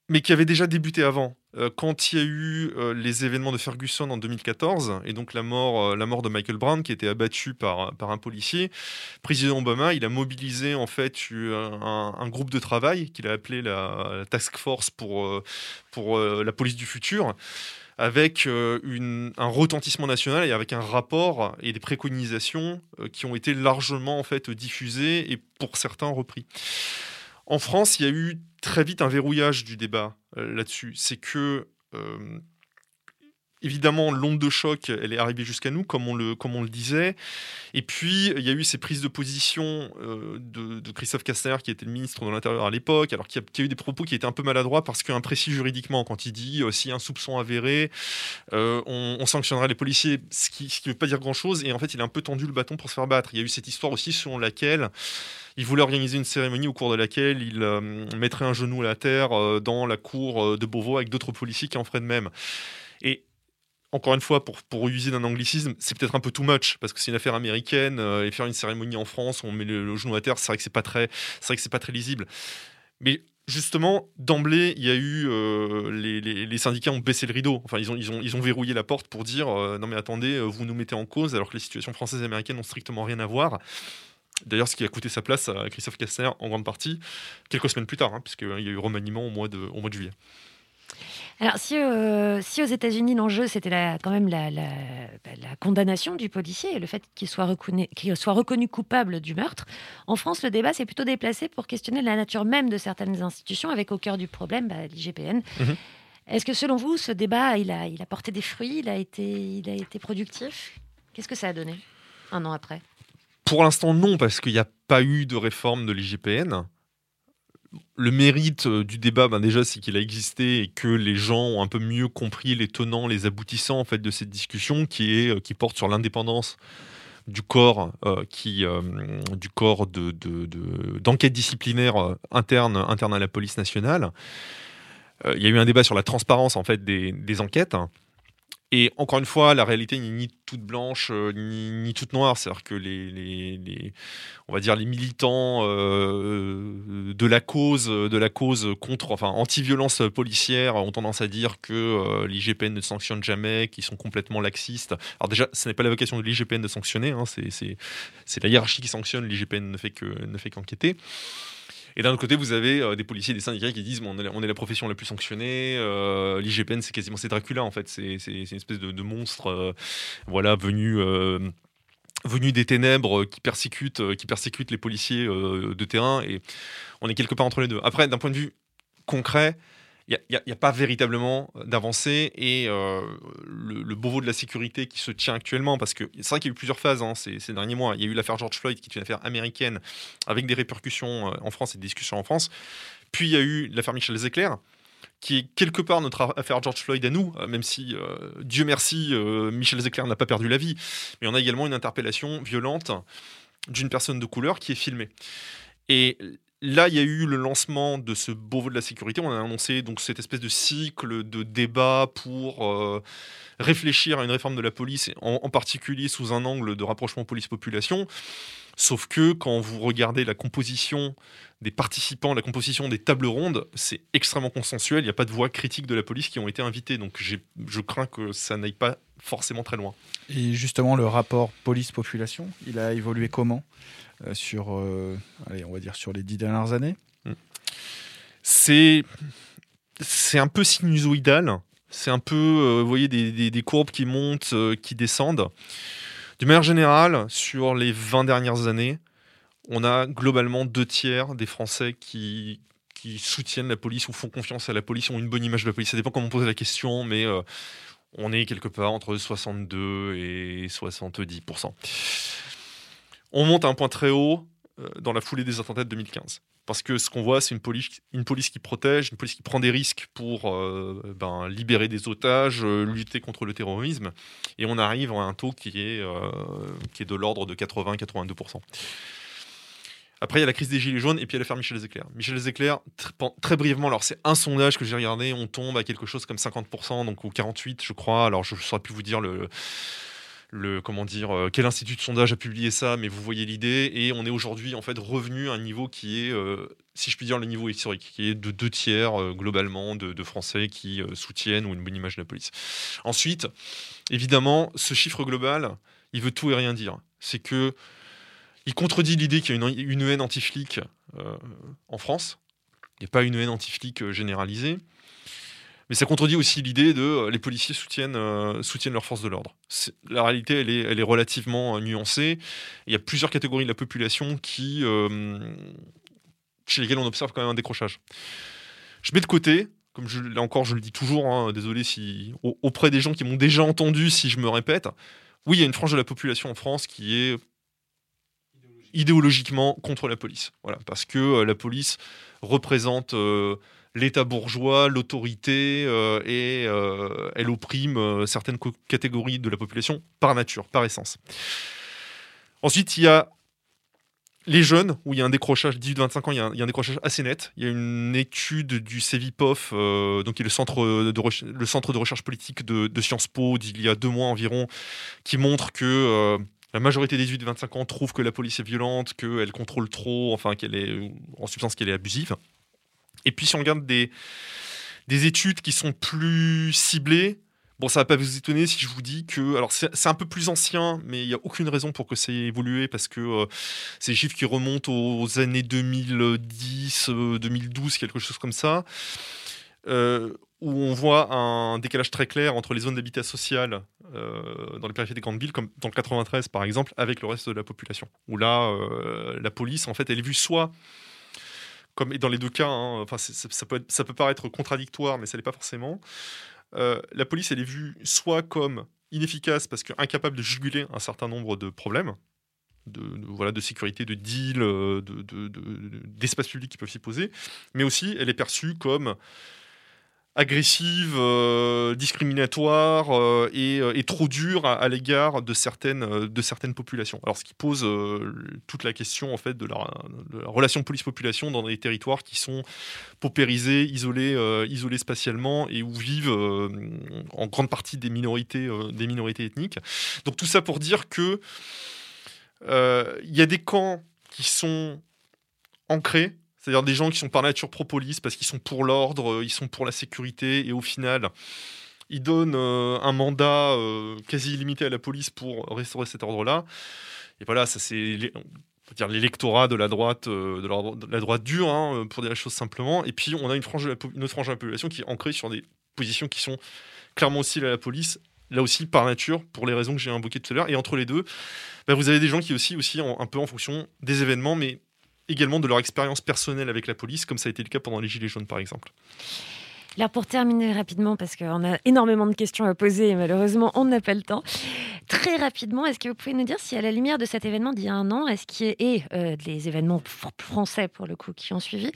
mais qui avait déjà débuté avant. Euh, quand il y a eu euh, les événements de Ferguson en 2014, et donc la mort, euh, la mort de Michael Brown, qui était abattu par, par un policier, président Obama, il a mobilisé en fait un, groupe de travail qu'il a appelé la, Task Force pour, pour la police du futur, avec un retentissement national et avec un rapport et des préconisations qui ont été largement en fait diffusées et pour certains repris. En France, il y a eu très vite un verrouillage du débat euh, là-dessus. C'est que euh, évidemment, l'onde de choc, elle est arrivée jusqu'à nous, comme on, le, comme on le disait. Et puis, il y a eu ces prises de position euh, de, Christophe Castaner, qui était le ministre de l'Intérieur à l'époque, alors qu'il y, a- eu des propos qui étaient un peu maladroits parce qu'imprécis juridiquement, quand il dit euh, s'il y a un soupçon avéré, euh, on, on sanctionnera les policiers, ce qui ne veut pas dire grand-chose. Et en fait, il a un peu tendu le bâton pour se faire battre. Il y a eu cette histoire aussi selon laquelle il voulait organiser une cérémonie au cours de laquelle il euh, mettrait un genou à la terre dans la cour de Beauvau avec d'autres policiers qui en feraient de même. Et encore une fois, pour, user d'un anglicisme, c'est peut-être un peu too much parce que c'est une affaire américaine euh, et faire une cérémonie en France, on met le, le genou à terre, c'est vrai que c'est pas très, c'est vrai que c'est pas très lisible. Mais justement, d'emblée, il y a eu euh, les, syndicats ont baissé le rideau. Enfin, ils ont, ils ont, ils ont verrouillé la porte pour dire euh, non mais attendez, vous nous mettez en cause alors que les situations françaises et américaines n'ont strictement rien à voir. D'ailleurs, ce qui a coûté sa place à Christophe Castaner en grande partie quelques semaines plus tard, hein, puisqu'il y a eu remaniement au mois de, au mois de juillet. Alors, si, euh, si aux États-Unis, l'enjeu, c'était la- quand même la, la- bah, la condamnation du policier et le fait qu'il soit, reconnu- qu'il soit reconnu coupable du meurtre, en France, le débat s'est plutôt déplacé pour questionner la nature même de certaines institutions, avec au cœur du problème bah, l'IGPN. Mhm. Est-ce que selon vous, ce débat, il a, il a porté des fruits, il a été, il a été productif? Qu'est-ce que ça a donné un an après? Pour l'instant, non, parce qu'il n'y a pas eu de réforme de l'IGPN. Le mérite euh, du débat, ben déjà, c'est qu'il a existé et que les gens ont un peu mieux compris les tenants, les aboutissants en fait de cette discussion qui est euh, qui porte sur l'indépendance du corps, euh, qui d'enquête disciplinaire interne à la police nationale. Il y a eu un débat sur la transparence en fait des enquêtes. Et encore une fois, la réalité n'est ni toute blanche euh, ni, toute noire. C'est-à-dire que les, les- on va dire les militants euh, de la cause, de la cause contre, enfin anti-violence policière, ont tendance à dire que euh, l'IGPN ne sanctionne jamais, qu'ils sont complètement laxistes. Alors déjà, ce n'est pas la vocation de l'IGPN de sanctionner. hein, c'est la hiérarchie qui sanctionne. L'IGPN ne fait que ne fait qu'enquêter. Et d'un autre côté, vous avez euh, des policiers, des syndicats qui disent on, est, la- profession la plus sanctionnée. euh, L'IGPN, c'est quasiment c'est Dracula en fait. C'est une espèce de, de monstre, euh, voilà, venu. venu des ténèbres qui persécute, qui persécute les policiers de terrain et on est quelque part entre les deux. Après, d'un point de vue concret, il n'y a, pas véritablement d'avancée et euh, le, le Beauvau de la sécurité qui se tient actuellement, parce que c'est vrai qu'il y a eu plusieurs phases hein, ces, derniers mois. Il y a eu l'affaire George Floyd qui est une affaire américaine avec des répercussions euh, en France et des discussions en France. Puis il y a eu l'affaire Michel Zecler qui est quelque part notre affaire George Floyd à nous, euh, même si, euh, Dieu merci, euh, Michel Zecler n'a pas perdu la vie. Mais on a également une interpellation violente d'une personne de couleur qui est filmée. Et là, il y a eu le lancement de ce Beauvau de la sécurité. On a annoncé donc cette espèce de cycle de débat pour euh, réfléchir à une réforme de la police, en particulier sous un angle de rapprochement police-population. Sauf que quand vous regardez la composition des participants, la composition des tables rondes, c'est extrêmement consensuel. Il n'y a pas de voix critique de la police qui ont été invitées. Donc je crains que ça n'aille pas forcément très loin. Et justement, le rapport police-population, il a évolué comment euh, sur, euh, allez, on va dire sur les dix dernières années? C'est c'est un peu sinusoïdal. C'est un peu, euh, vous voyez, des, des- des courbes qui montent, qui descendent. De manière générale, sur les 20 dernières années, on a globalement deux tiers des Français qui, soutiennent la police ou font confiance à la police, ont une bonne image de la police. Ça dépend comment on pose la question, mais euh, on est quelque part entre 62 et 70%. On monte à un point très haut dans la foulée des attentats de 2015. Parce que ce qu'on voit, c'est une police, qui protège, une police qui prend des risques pour euh, ben, libérer des otages, euh, lutter contre le terrorisme. Et on arrive à un taux qui est, euh, qui est de l'ordre de 80-82%. Après, il y a la crise des Gilets jaunes et puis il y a l'affaire Michel Zecler. Michel pen- très brièvement, alors c'est un sondage que j'ai regardé, on tombe à quelque chose comme 50%, donc au 48, je crois. Alors je ne saurais plus vous dire le, le comment dire euh, quel institut de sondage a publié ça, mais vous voyez l'idée. Et on est aujourd'hui en fait revenu à un niveau qui est, euh, si je puis dire, le niveau historique, qui est de deux tiers euh, globalement de, Français qui soutiennent ou une bonne image de la police. Ensuite, évidemment, ce chiffre global, il veut tout et rien dire. C'est que il contredit l'idée qu'il y a une, haine anti-flic en France. Il n'y a pas une haine anti-flic généralisée. Mais ça contredit aussi l'idée de euh, les policiers soutiennent, euh, soutiennent leurs forces de l'ordre. La réalité, elle est, elle est relativement euh, nuancée. Il y a plusieurs catégories de la population qui, chez lesquelles on observe quand même un décrochage. Je mets de côté comme là encore, je le dis toujours, hein, désolé si au- auprès des gens qui m'ont déjà entendu, si je me répète, oui, il y a une frange de la population en France qui est idéologiquement contre la police. Voilà, parce que la police représente l'État bourgeois, l'autorité, euh, et euh, elle opprime euh, certaines catégories de la population par nature, par essence. Ensuite, il y a les jeunes, où il y a un décrochage, 18-25 ans, il y, a un, il y a un décrochage assez net. Il y a une étude du CEVIPOF, donc qui est le centre de, reche- le centre de recherche politique de, Sciences Po, d'il y a deux mois environ, qui montre que la majorité des 18-25 ans trouvent que la police est violente, qu'elle contrôle trop, enfin qu'elle est, en substance qu'elle est abusive. Et puis si on regarde des, des études qui sont plus ciblées, Bon, ça va pas vous étonner si je vous dis que, alors c'est un peu plus ancien, mais il y a aucune raison pour que ça ait évolué parce que euh, c'est des chiffres qui remontent aux années 2010, euh, 2012, quelque chose comme ça, euh, où on voit un décalage très clair entre les zones d'habitat social euh, dans les périphéries des grandes villes, comme dans le 93 par exemple, avec le reste de la population. Où là, euh, la police, en fait, elle est vue soit comme et dans les deux cas, hein, enfin, ça, peut ça peut paraître contradictoire, mais ça l'est pas forcément. Euh, la police, elle est vue soit comme inefficace parce qu'incapable de juguler un certain nombre de problèmes, de, voilà, de sécurité, de deal, euh, de- de- d'espace public qui peuvent s'y poser, mais aussi elle est perçue comme agressive, euh, discriminatoire euh, et, euh, et trop dure à, l'égard de certaines, populations. Alors ce qui pose toute la question en fait de la, relation police-population dans des territoires qui sont paupérisés, isolés, isolés spatialement et où vivent en grande partie des minorités, des minorités ethniques. Donc tout ça pour dire que il y a des camps qui sont ancrés, c'est-à-dire des gens qui sont par nature pro-police parce qu'ils sont pour l'ordre, euh, ils sont pour la sécurité, et au final, ils donnent euh, un mandat euh, quasi illimité à la police pour restaurer cet ordre-là. Et voilà, ça c'est dire l'électorat de la droite, de, la, droite dure, hein, pour dire les choses simplement. Et puis on a une, frange de la autre frange de la population qui est ancrée sur des positions qui sont clairement hostiles à la police. Là aussi, par nature, pour les raisons que j'ai invoquées tout à l'heure. Et entre les deux, bah, vous avez des gens qui aussi, aussi un peu en fonction des événements, mais également de leur expérience personnelle avec la police, comme ça a été le cas pendant les Gilets jaunes, par exemple. Alors pour terminer rapidement, parce qu'on a énormément de questions à poser et malheureusement on n'a pas le temps. Très rapidement, est-ce que vous pouvez nous dire si à la lumière de cet événement d'il y a un an, est-ce qu'il y a, et euh, des événements fr- français pour le coup qui ont suivi,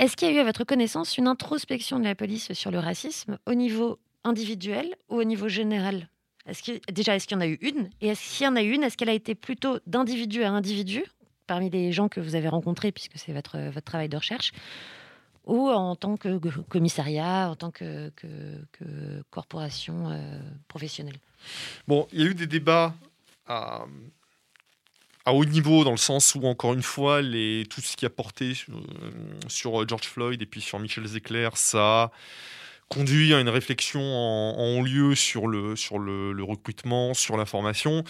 est-ce qu'il y a eu à votre connaissance une introspection de la police sur le racisme au niveau individuel ou au niveau général? Est-ce que, Déjà, est-ce qu'il y en a eu une? Et est-ce s'il y en a eu une, est-ce qu'elle a été plutôt d'individu à individu parmi les gens que vous avez rencontrés, puisque c'est votre, votre travail de recherche ou en tant que commissariat, en tant que, corporation euh, professionnelle? Bon, il y a eu des débats à, haut niveau, dans le sens où, encore une fois, tout ce qui a porté sur, euh, sur George Floyd et puis sur Michel Zecler, ça conduit à une réflexion en, lieu sur, le, sur le, recrutement, sur la formation.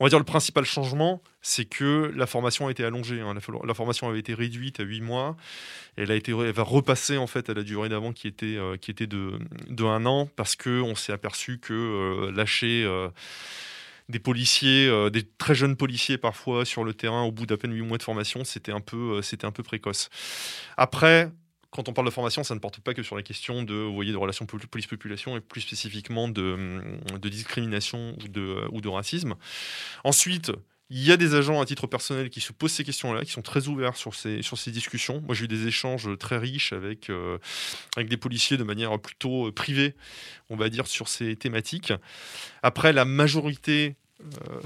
On va dire le principal changement, c'est que la formation a été allongée. hein. La, fo- la formation avait été réduite à 8 mois. Elle, a été, elle va repasser en fait à la durée d'avant qui était, euh, qui était de, de un an parce qu'on s'est aperçu que euh, lâcher euh, des policiers, des très jeunes policiers parfois sur le terrain au bout d'à peine 8 mois de formation, c'était un, peu, c'était un peu précoce. Après, quand on parle de formation, ça ne porte pas que sur la question de, vous voyez, de relations pol- police-population et plus spécifiquement de, hum, discrimination ou de, ou de racisme. Ensuite, il y a des agents à titre personnel qui se posent ces questions-là, qui sont très ouverts sur ces, sur ces discussions. Moi, j'ai eu des échanges très riches avec, euh, avec des policiers de manière plutôt euh, privée, on va dire, sur ces thématiques. Après, la majorité euh,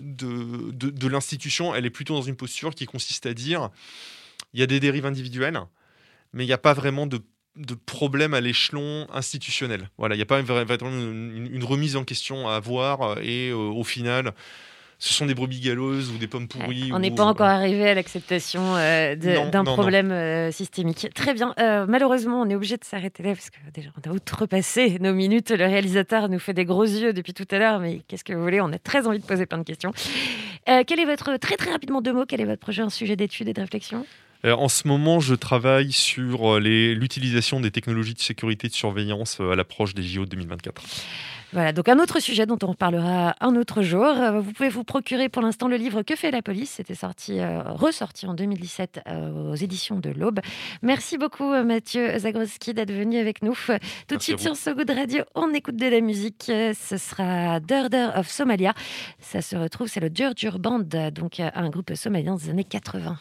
de, de l'institution, elle est plutôt dans une posture qui consiste à dire il y a des dérives individuelles, mais il n'y a pas vraiment de de problème à l'échelon institutionnel. Voilà, il n'y a pas vra- vraiment une, une remise en question à avoir et euh, au final, ce sont des brebis galeuses ou des pommes pourries. On n'est ou- pas encore arrivé à l'acceptation euh, d'un problème euh, systémique. Très bien. Euh, malheureusement, on est obligé de s'arrêter là parce que déjà, on a outrepassé nos minutes. Le réalisateur nous fait des gros yeux depuis tout à l'heure, mais qu'est-ce que vous voulez On a très envie de poser plein de questions. Euh, quel est votre, très très rapidement deux mots, quel est votre prochain sujet d'étude et de réflexion? Euh, En ce moment, je travaille sur euh, l'utilisation des technologies de sécurité et de surveillance euh, à l'approche des JO 2024. Voilà, donc un autre sujet dont on reparlera un autre jour. Euh, Vous pouvez vous procurer pour l'instant le livre Que fait la police? C'était sorti, euh, ressorti en 2017 euh, aux éditions de l'Aube. Merci beaucoup euh, Mathieu Zagroski d'être venu avec nous. Tout de suite sur So Good Radio, on écoute de la musique. Euh, Ce sera Durder of Somalia. Ça se retrouve, c'est le Durdur Band, donc euh, un groupe somalien des années 80.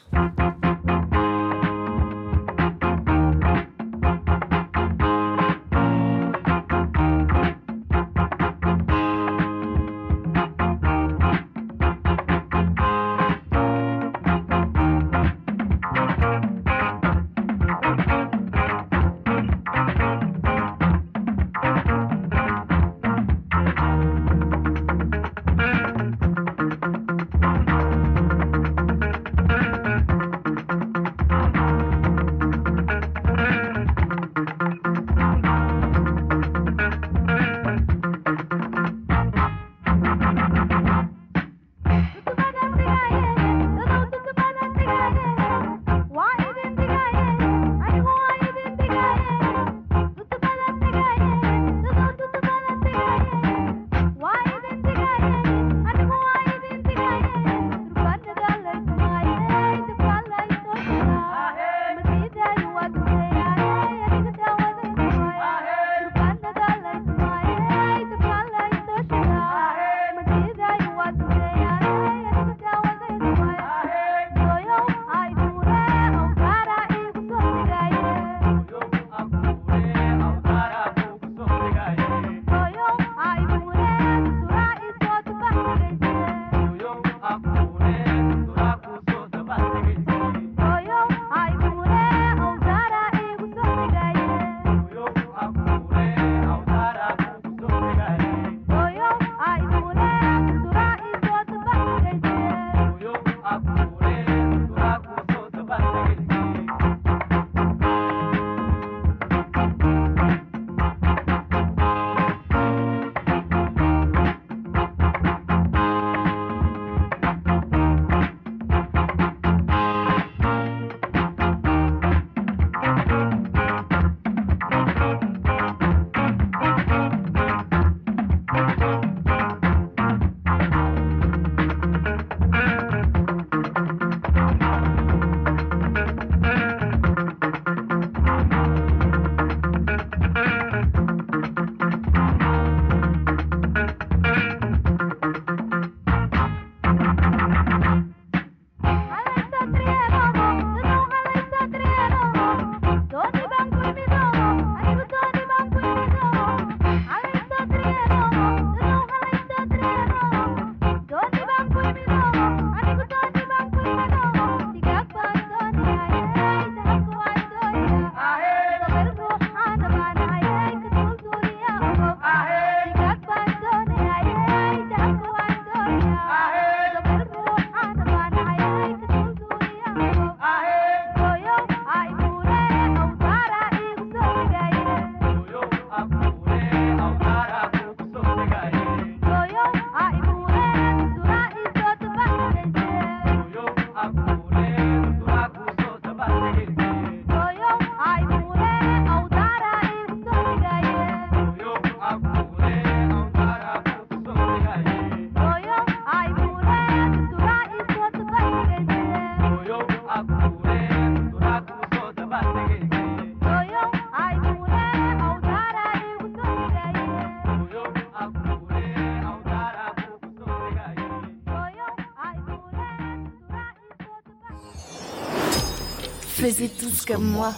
Faisez tous comme moi.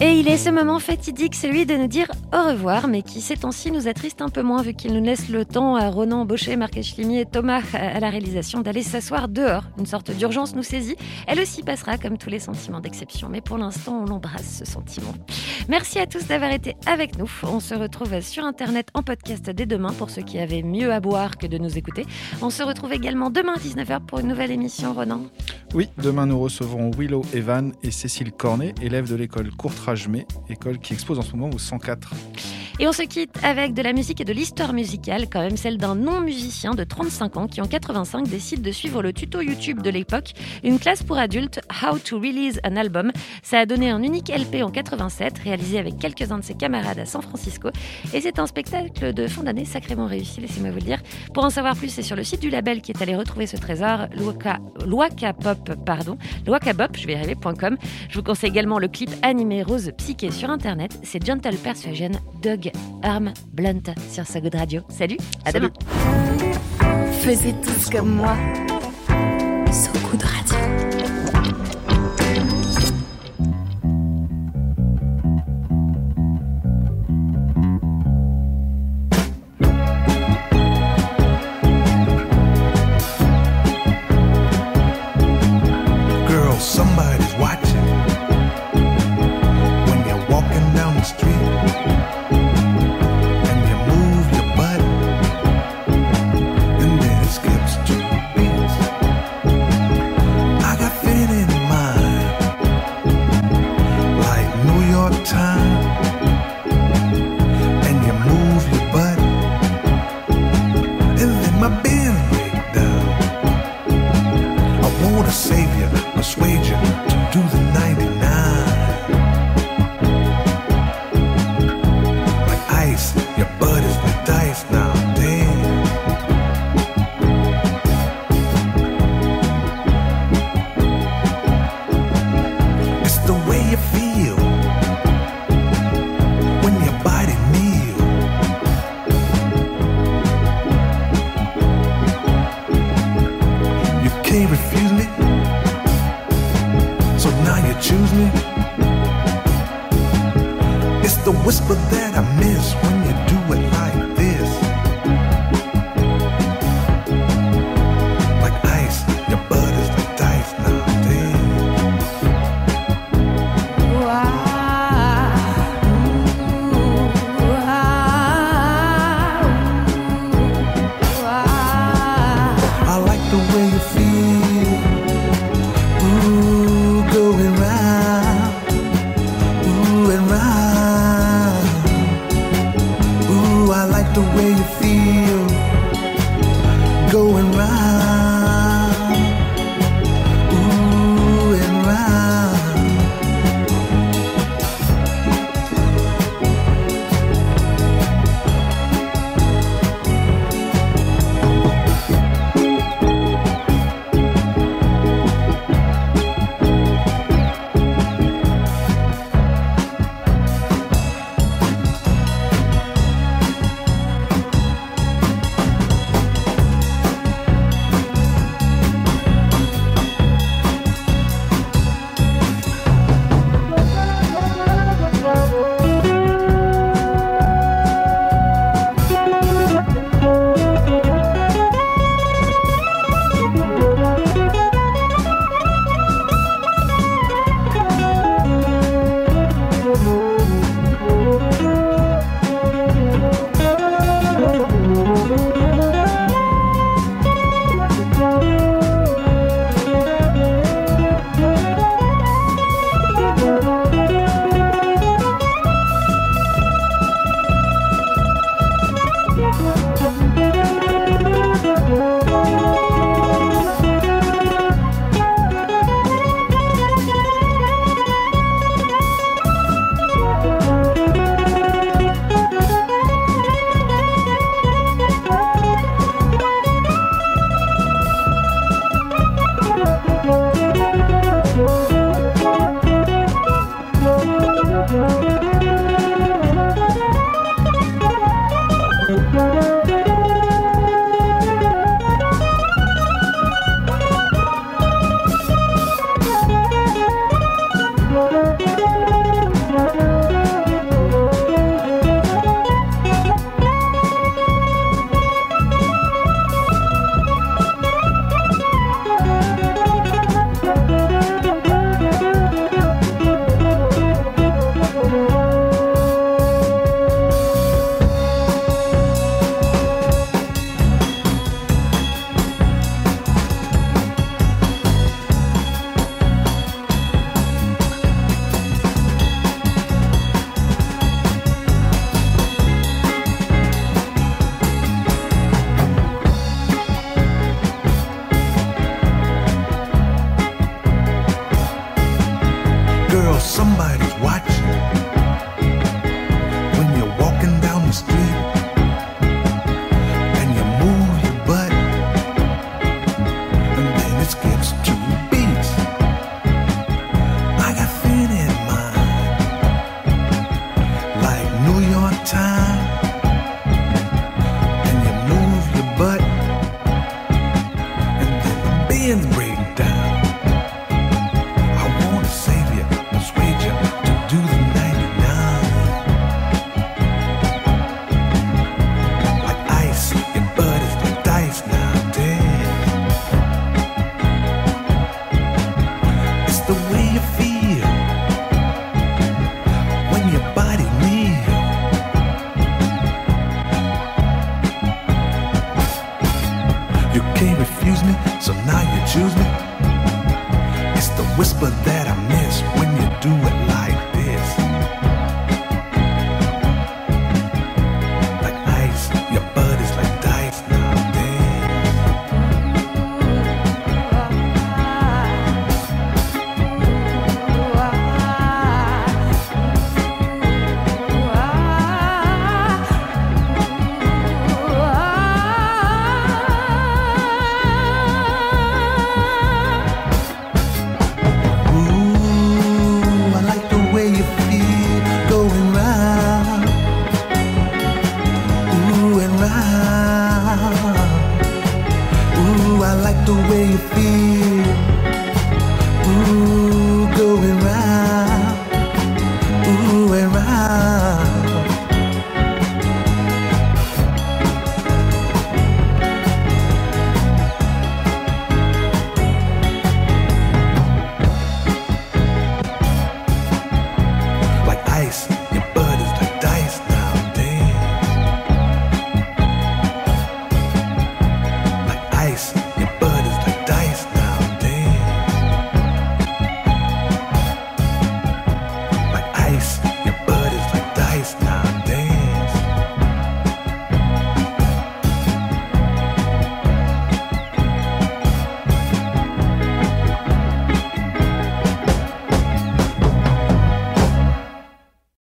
Et il est ce moment fatidique, celui de nous dire au revoir, mais qui ces temps-ci nous attriste un peu moins vu qu'il nous laisse le temps à Ronan Baucher, Marc Echlimi et Thomas à la réalisation d'aller s'asseoir dehors. Une sorte d'urgence nous saisit. Elle aussi passera comme tous les sentiments d'exception, mais pour l'instant on l'embrasse ce sentiment. Merci à tous d'avoir été avec nous. On se retrouve sur Internet en podcast dès demain pour ceux qui avaient mieux à boire que de nous écouter. On se retrouve également demain à 19h pour une nouvelle émission, Ronan. Oui, demain nous recevrons Willow Evan et Cécile Cornet, élèves de l'école Courtrage-May, école qui expose en ce moment au 104. Thank you. Et on se quitte avec de la musique et de l'histoire musicale, quand même celle d'un non-musicien de 35 ans qui en 85 décide de suivre le tuto YouTube de l'époque, une classe pour adultes, How to Release an Album. Ça a donné un unique LP en 87, réalisé avec quelques-uns de ses camarades à San Francisco. Et c'est un spectacle de fin d'année sacrément réussi, laissez-moi vous le dire. Pour en savoir plus, c'est sur le site du label qui est allé retrouver ce trésor, Loaka, Loaka Pop, pardon, loakabop, je vais. Je vous conseille également le clip animé Rose Psyché sur internet. C'est Gentle Persuasion, Arm Blunt sur So Good Radio. Salut, à Salut. demain. Faisez tous comme moi. So Good Radio. this world.